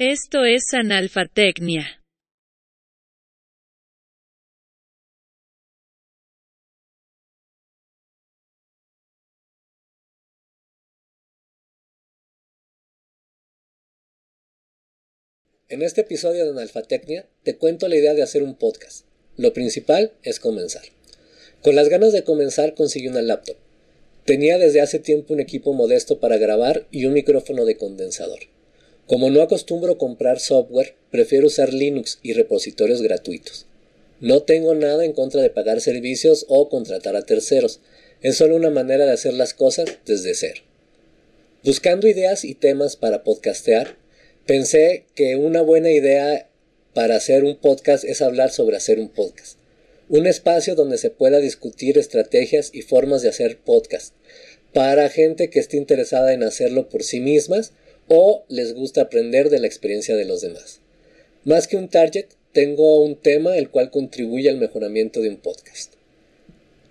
Esto es analfatecnia. En este episodio de Analfatecnia te cuento la idea de hacer un podcast. Lo principal es comenzar. Con las ganas de comenzar conseguí una laptop. Tenía desde hace tiempo un equipo modesto para grabar y un micrófono de condensador. Como no acostumbro comprar software, prefiero usar Linux y repositorios gratuitos. No tengo nada en contra de pagar servicios o contratar a terceros, es solo una manera de hacer las cosas desde cero. Buscando ideas y temas para podcastear, pensé que una buena idea para hacer un podcast es hablar sobre hacer un podcast. Un espacio donde se pueda discutir estrategias y formas de hacer podcast para gente que esté interesada en hacerlo por sí mismas o les gusta aprender de la experiencia de los demás. Más que un target, tengo un tema el cual contribuye al mejoramiento de un podcast.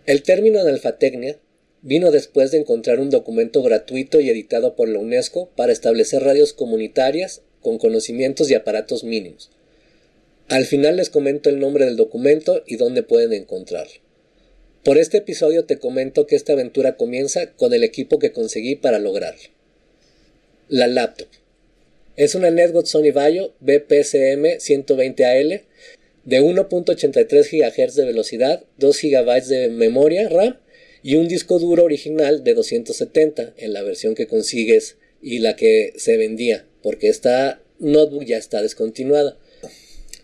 El término analfatecnia vino después de encontrar un documento gratuito y editado por la UNESCO para establecer radios comunitarias con conocimientos y aparatos mínimos. Al final les comento el nombre del documento y dónde pueden encontrarlo. Por este episodio te comento que esta aventura comienza con el equipo que conseguí para lograrlo. La laptop. Es una Netbook Sony Vaio BPCM 120AL de 1.83 GHz de velocidad, 2 GB de memoria RAM y un disco duro original de 270 en la versión que consigues y la que se vendía, porque esta notebook ya está descontinuada.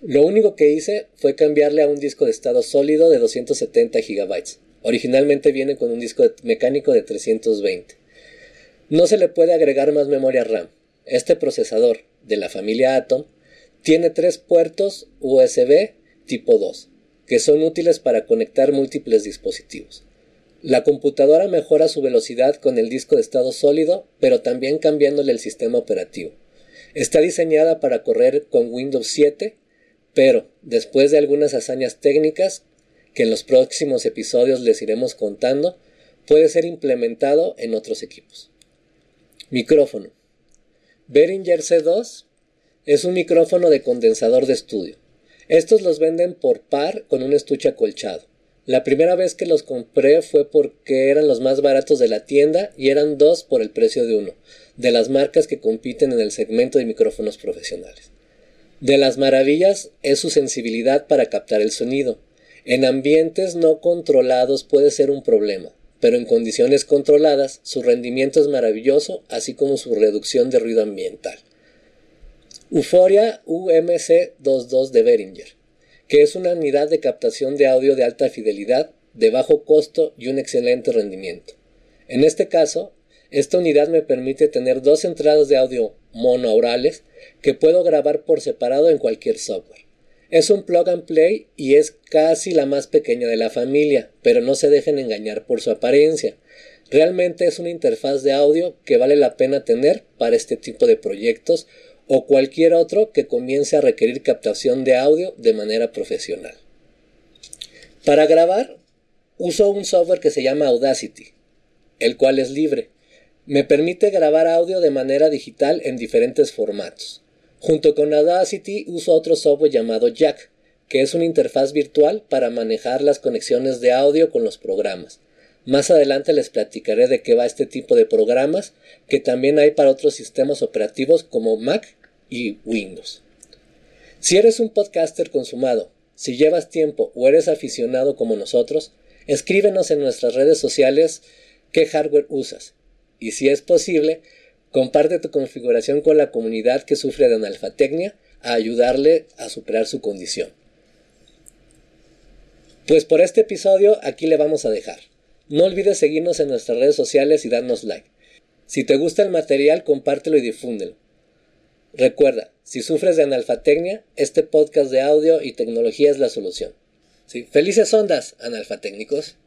Lo único que hice fue cambiarle a un disco de estado sólido de 270 GB. Originalmente viene con un disco mecánico de 320. No se le puede agregar más memoria RAM. Este procesador de la familia Atom tiene tres puertos USB tipo 2, que son útiles para conectar múltiples dispositivos. La computadora mejora su velocidad con el disco de estado sólido, pero también cambiándole el sistema operativo. Está diseñada para correr con Windows 7, pero después de algunas hazañas técnicas que en los próximos episodios les iremos contando, puede ser implementado en otros equipos. Micrófono. Behringer C2 es un micrófono de condensador de estudio. Estos los venden por par con un estuche acolchado. La primera vez que los compré fue porque eran los más baratos de la tienda y eran dos por el precio de uno, de las marcas que compiten en el segmento de micrófonos profesionales. De las maravillas es su sensibilidad para captar el sonido. En ambientes no controlados puede ser un problema, pero en condiciones controladas su rendimiento es maravilloso, así como su reducción de ruido ambiental. Euforia UMC22 de Behringer que es una unidad de captación de audio de alta fidelidad, de bajo costo y un excelente rendimiento. En este caso, esta unidad me permite tener dos entradas de audio monoaurales que puedo grabar por separado en cualquier software. Es un plug and play y es casi la más pequeña de la familia, pero no se dejen engañar por su apariencia. Realmente es una interfaz de audio que vale la pena tener para este tipo de proyectos o cualquier otro que comience a requerir captación de audio de manera profesional. Para grabar, uso un software que se llama Audacity, el cual es libre. Me permite grabar audio de manera digital en diferentes formatos. Junto con Audacity uso otro software llamado Jack, que es una interfaz virtual para manejar las conexiones de audio con los programas. Más adelante les platicaré de qué va este tipo de programas, que también hay para otros sistemas operativos como Mac y Windows. Si eres un podcaster consumado, si llevas tiempo o eres aficionado como nosotros, escríbenos en nuestras redes sociales qué hardware usas y si es posible, comparte tu configuración con la comunidad que sufre de analfatecnia a ayudarle a superar su condición. Pues por este episodio aquí le vamos a dejar. No olvides seguirnos en nuestras redes sociales y darnos like. Si te gusta el material, compártelo y difúndelo. Recuerda, si sufres de analfatecnia, este podcast de audio y tecnología es la solución. ¿Sí? Felices ondas, analfatécnicos.